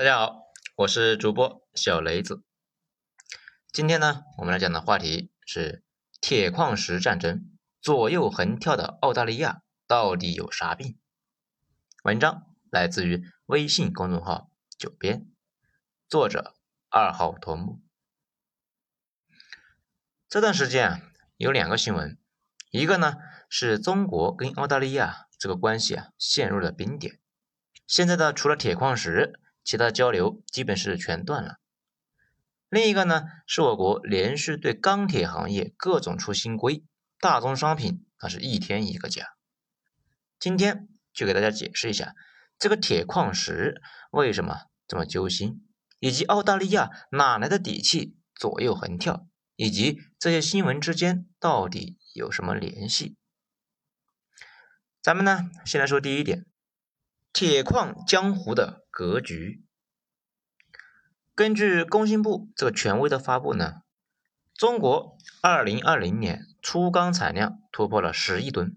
大家好，我是主播小雷子。今天呢，我们来讲的话题是铁矿石战争，左右横跳的澳大利亚到底有啥病？文章来自于微信公众号“九编”，作者二号头目。这段时间啊，有两个新闻，一个呢是中国跟澳大利亚这个关系啊陷入了冰点，现在呢除了铁矿石。其他交流基本是全断了。另一个呢，是我国连续对钢铁行业各种出新规，大宗商品那是一天一个价。今天就给大家解释一下这个铁矿石为什么这么揪心，以及澳大利亚哪来的底气左右横跳，以及这些新闻之间到底有什么联系。咱们呢，先来说第一点。铁矿江湖的格局。根据工信部这个权威的发布呢，中国二零二零年粗钢产量突破了十亿吨，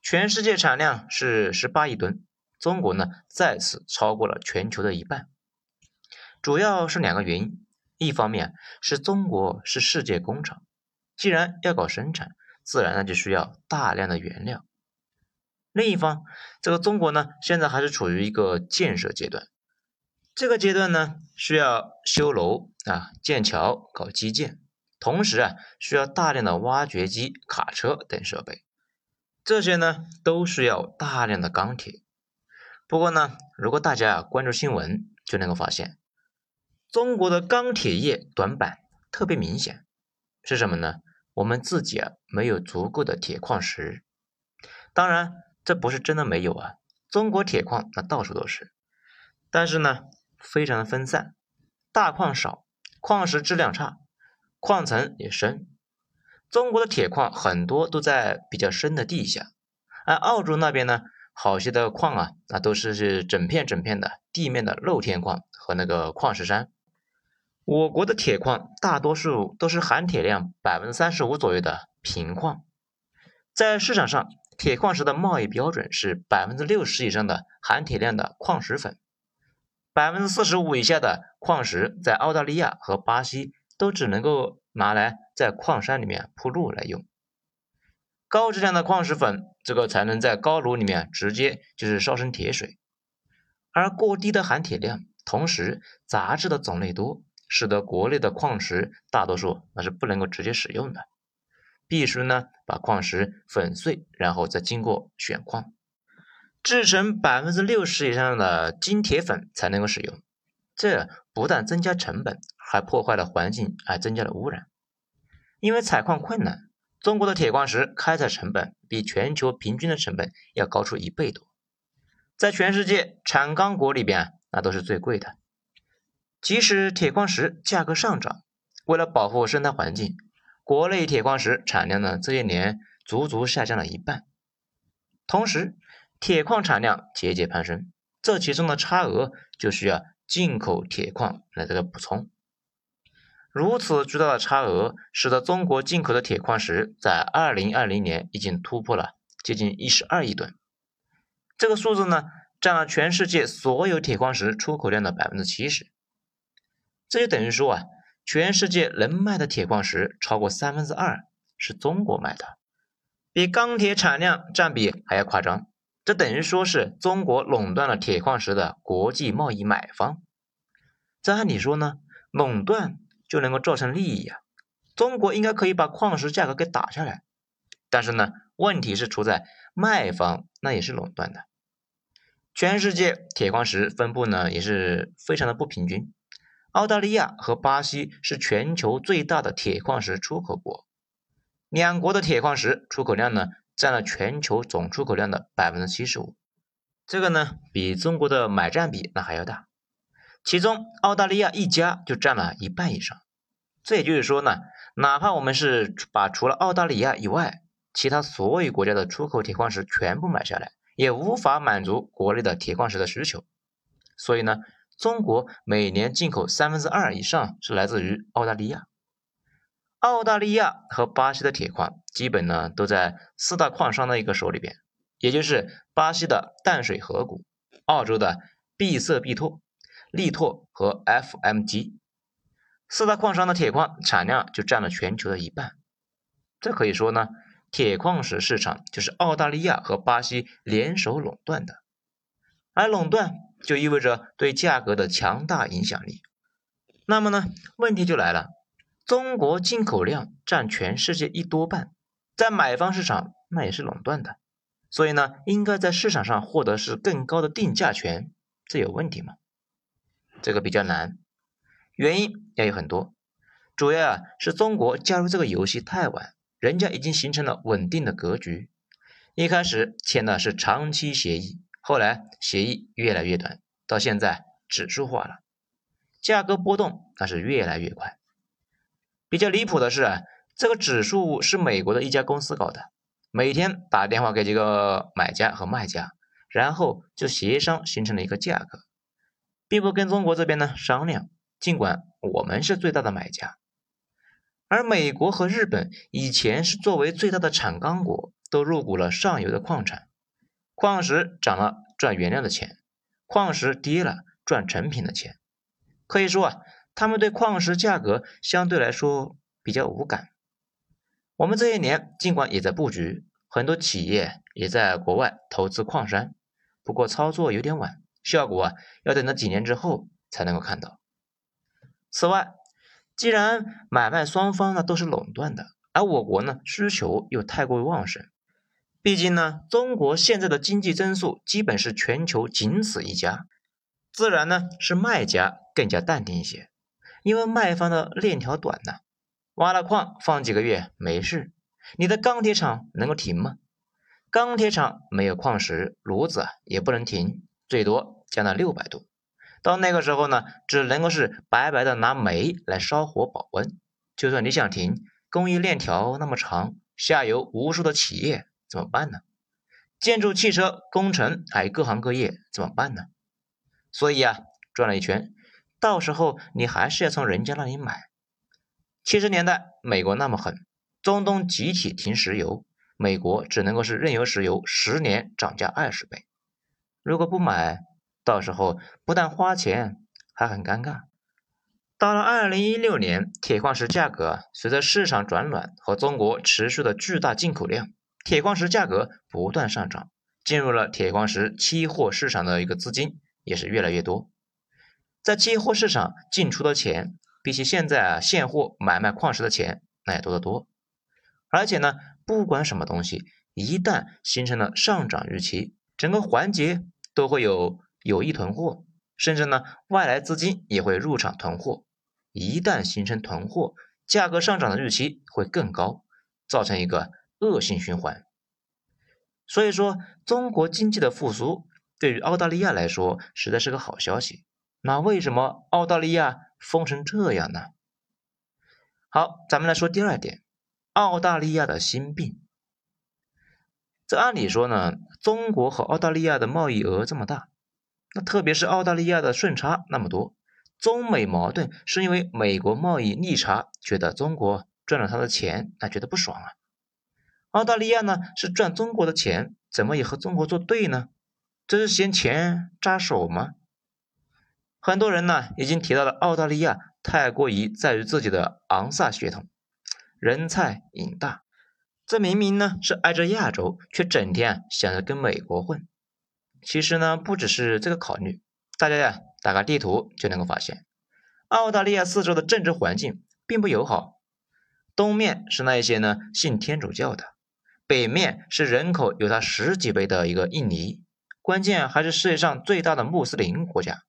全世界产量是十八亿吨，中国呢再次超过了全球的一半。主要是两个原因，一方面是中国是世界工厂，既然要搞生产，自然呢就需要大量的原料。另一方，这个中国呢，现在还是处于一个建设阶段。这个阶段呢，需要修楼啊、建桥、搞基建，同时啊，需要大量的挖掘机、卡车等设备。这些呢，都需要大量的钢铁。不过呢，如果大家啊关注新闻，就能够发现，中国的钢铁业短板特别明显，是什么呢？我们自己啊，没有足够的铁矿石。当然。这不是真的没有啊，中国铁矿那到处都是，但是呢，非常的分散，大矿少，矿石质量差，矿层也深。中国的铁矿很多都在比较深的地下，而澳洲那边呢，好些的矿啊，那都是是整片整片的地面的露天矿和那个矿石山。我国的铁矿大多数都是含铁量百分之三十五左右的平矿，在市场上。铁矿石的贸易标准是百分之六十以上的含铁量的矿石粉，百分之四十五以下的矿石在澳大利亚和巴西都只能够拿来在矿山里面铺路来用。高质量的矿石粉，这个才能在高炉里面直接就是烧成铁水。而过低的含铁量，同时杂质的种类多，使得国内的矿石大多数那是不能够直接使用的。必须呢把矿石粉碎，然后再经过选矿，制成百分之六十以上的精铁粉才能够使用。这不但增加成本，还破坏了环境，还增加了污染。因为采矿困难，中国的铁矿石开采成本比全球平均的成本要高出一倍多，在全世界产钢国里边，那都是最贵的。即使铁矿石价格上涨，为了保护生态环境。国内铁矿石产量呢，这些年足足下降了一半，同时铁矿产量节节攀升，这其中的差额就需要进口铁矿来这个补充。如此巨大的差额，使得中国进口的铁矿石在二零二零年已经突破了接近一十二亿吨，这个数字呢，占了全世界所有铁矿石出口量的百分之七十，这就等于说啊。全世界能卖的铁矿石超过三分之二是中国卖的，比钢铁产量占比还要夸张。这等于说是中国垄断了铁矿石的国际贸易买方。这按理说呢，垄断就能够造成利益呀，中国应该可以把矿石价格给打下来。但是呢，问题是出在卖方那也是垄断的。全世界铁矿石分布呢也是非常的不平均。澳大利亚和巴西是全球最大的铁矿石出口国，两国的铁矿石出口量呢，占了全球总出口量的百分之七十五，这个呢，比中国的买占比那还要大。其中，澳大利亚一家就占了一半以上。这也就是说呢，哪怕我们是把除了澳大利亚以外，其他所有国家的出口铁矿石全部买下来，也无法满足国内的铁矿石的需求。所以呢。中国每年进口三分之二以上是来自于澳大利亚，澳大利亚和巴西的铁矿基本呢都在四大矿商的一个手里边，也就是巴西的淡水河谷、澳洲的毕色必拓、力拓和 FMG。四大矿商的铁矿产量就占了全球的一半。这可以说呢，铁矿石市场就是澳大利亚和巴西联手垄断的，而垄断就意味着对价格的强大影响力。那么呢，问题就来了，中国进口量占全世界一多半，在买方市场那也是垄断的。所以呢，应该在市场上获得是更高的定价权，这有问题吗？这个比较难，原因也有很多，主要啊是中国加入这个游戏太晚，人家已经形成了稳定的格局，一开始签的是长期协议，后来协议越来越短，到现在指数化了，价格波动那是越来越快。比较离谱的是啊，这个指数是美国的一家公司搞的。每天打电话给几个买家和卖家，然后就协商形成了一个价格，并不跟中国这边呢商量。尽管我们是最大的买家，而美国和日本以前是作为最大的产钢国，都入股了上游的矿产，矿石涨了赚原料的钱，矿石跌了赚成品的钱。可以说啊，他们对矿石价格相对来说比较无感。我们这些年尽管也在布局，很多企业也在国外投资矿山，不过操作有点晚，效果啊要等到几年之后才能够看到。此外，既然买卖双方呢都是垄断的，而我国呢需求又太过于旺盛，毕竟呢中国现在的经济增速基本是全球仅此一家，自然呢是卖家更加淡定一些，因为卖方的链条短呢。挖了矿放几个月没事，你的钢铁厂能够停吗？钢铁厂没有矿石，炉子也不能停，最多降到六百度。到那个时候呢，只能够是白白的拿煤来烧火保温。就算你想停，工艺链条那么长，下游无数的企业怎么办呢？建筑、汽车、工程还有各行各业怎么办呢？所以啊，转了一圈，到时候你还是要从人家那里买。七十年代，美国那么狠，中东集体停石油，美国只能够是任由石油十年涨价二十倍。如果不买，到时候不但花钱，还很尴尬。到了二零一六年，铁矿石价格随着市场转暖和中国持续的巨大进口量，铁矿石价格不断上涨，进入了铁矿石期货市场的一个资金也是越来越多，在期货市场进出的钱。比起现在啊，现货买卖矿石的钱那也多得多。而且呢，不管什么东西，一旦形成了上涨预期，整个环节都会有有意囤货，甚至呢，外来资金也会入场囤货。一旦形成囤货，价格上涨的预期会更高，造成一个恶性循环。所以说，中国经济的复苏对于澳大利亚来说，实在是个好消息。那为什么澳大利亚？疯成这样呢？好，咱们来说第二点，澳大利亚的心病。这按理说呢，中国和澳大利亚的贸易额这么大，那特别是澳大利亚的顺差那么多，中美矛盾是因为美国贸易逆差，觉得中国赚了他的钱，那觉得不爽啊。澳大利亚呢是赚中国的钱，怎么也和中国作对呢？这是嫌钱扎手吗？很多人呢已经提到了澳大利亚太过于在于自己的昂萨血统，人菜瘾大。这明明呢是挨着亚洲，却整天想着跟美国混。其实呢不只是这个考虑，大家呀打个地图就能够发现，澳大利亚四周的政治环境并不友好。东面是那一些呢信天主教的，北面是人口有它十几倍的一个印尼，关键还是世界上最大的穆斯林国家。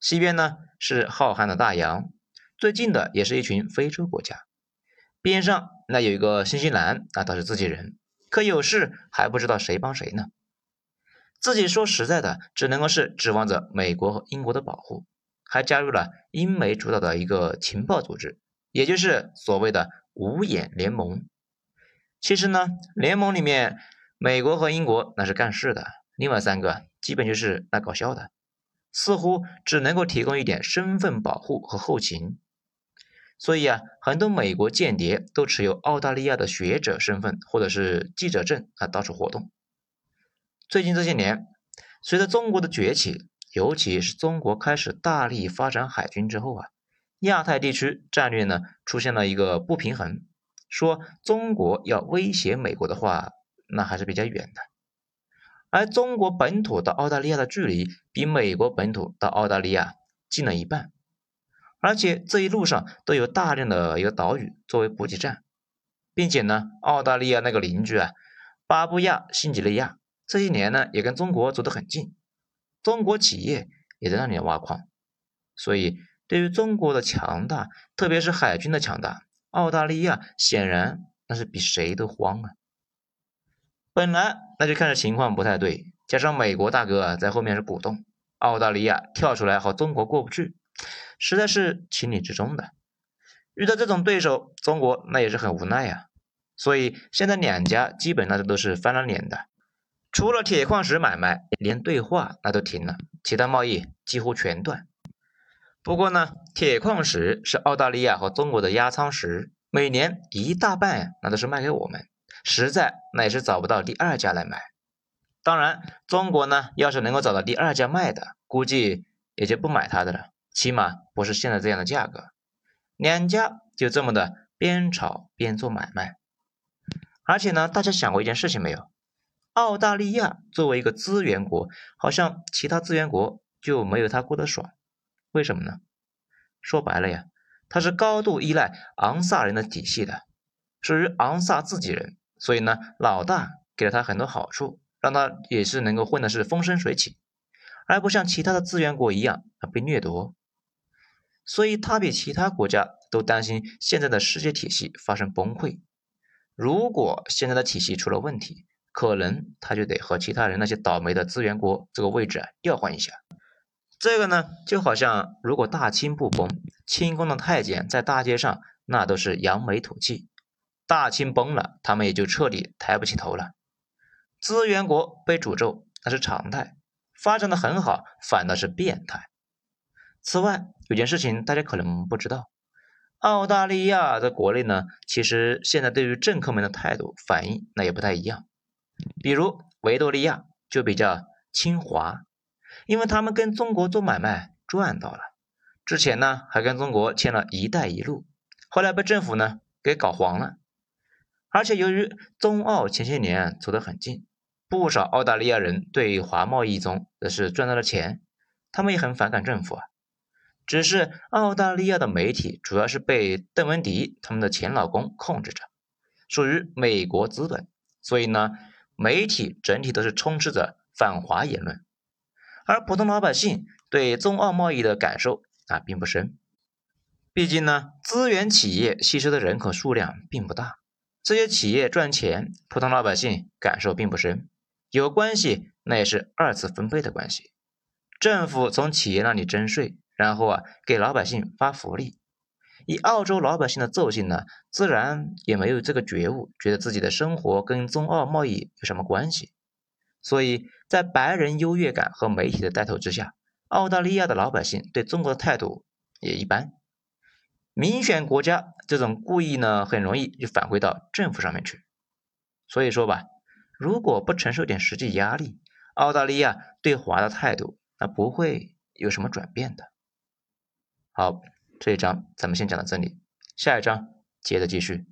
西边呢是浩瀚的大洋，最近的也是一群非洲国家，边上那有一个新西兰，那倒是自己人，可有事还不知道谁帮谁呢。自己说实在的，只能够是指望着美国和英国的保护，还加入了英美主导的一个情报组织，也就是所谓的五眼联盟。其实呢，联盟里面美国和英国那是干事的，另外三个基本就是来搞笑的。似乎只能够提供一点身份保护和后勤，所以啊，很多美国间谍都持有澳大利亚的学者身份或者是记者证啊，到处活动。最近这些年，随着中国的崛起，尤其是中国开始大力发展海军之后啊，亚太地区战略呢出现了一个不平衡。说中国要威胁美国的话，那还是比较远的。而中国本土到澳大利亚的距离比美国本土到澳大利亚近了一半，而且这一路上都有大量的一个岛屿作为补给站，并且呢，澳大利亚那个邻居啊，巴布亚新几内亚这些年呢也跟中国走得很近。中国企业也在那里挖矿，所以对于中国的强大，特别是海军的强大，澳大利亚显然那是比谁都慌啊。本来那就看着情况不太对，加上美国大哥在后面是鼓动，澳大利亚跳出来和中国过不去，实在是情理之中的。遇到这种对手，中国那也是很无奈呀。所以现在两家基本那都是翻了脸的。除了铁矿石买卖，连对话那都停了，其他贸易几乎全断。不过呢，铁矿石是澳大利亚和中国的压舱石，每年一大半那都是卖给我们，实在那也是找不到第二家来买。当然，中国呢要是能够找到第二家卖的，估计也就不买它的了，起码不是现在这样的价格。两家就这么的边炒边做买卖。而且呢，大家想过一件事情没有？澳大利亚作为一个资源国，好像其他资源国就没有他过得爽。为什么呢？说白了呀，他是高度依赖昂萨人的体系的，属于昂萨自己人，所以呢，老大给了他很多好处，让他也是能够混的是风生水起，而不像其他的资源国一样啊被掠夺。所以他比其他国家都担心现在的世界体系发生崩溃。如果现在的体系出了问题，可能他就得和其他人那些倒霉的资源国这个位置啊调换一下。这个呢，就好像如果大清不崩，清宫的太监在大街上那都是扬眉吐气；大清崩了，他们也就彻底抬不起头了。资源国被诅咒那是常态，发展的很好反倒是变态。此外，有件事情大家可能不知道，澳大利亚在国内呢，其实现在对于政客们的态度反应那也不太一样。比如维多利亚就比较亲华，因为他们跟中国做买卖赚到了，之前呢还跟中国签了一带一路，后来被政府呢给搞黄了。而且由于中澳前些年走得很近，不少澳大利亚人对华贸易中的是赚到了钱，他们也很反感政府啊。只是澳大利亚的媒体主要是被邓文迪他们的前老公控制着，属于美国资本，所以呢。媒体整体都是充斥着反华言论，而普通老百姓对中澳贸易的感受啊并不深。毕竟呢，资源企业吸收的人口数量并不大，这些企业赚钱，普通老百姓感受并不深。有关系，那也是二次分配的关系。政府从企业那里征税，然后啊给老百姓发福利。以澳洲老百姓的奏性呢，自然也没有这个觉悟，觉得自己的生活跟中澳贸易有什么关系。所以在白人优越感和媒体的带头之下，澳大利亚的老百姓对中国的态度也一般。民选国家这种故意呢，很容易就返回到政府上面去。所以说吧，如果不承受点实际压力，澳大利亚对华的态度那不会有什么转变的。好。这一章咱们先讲到这里，下一章接着继续。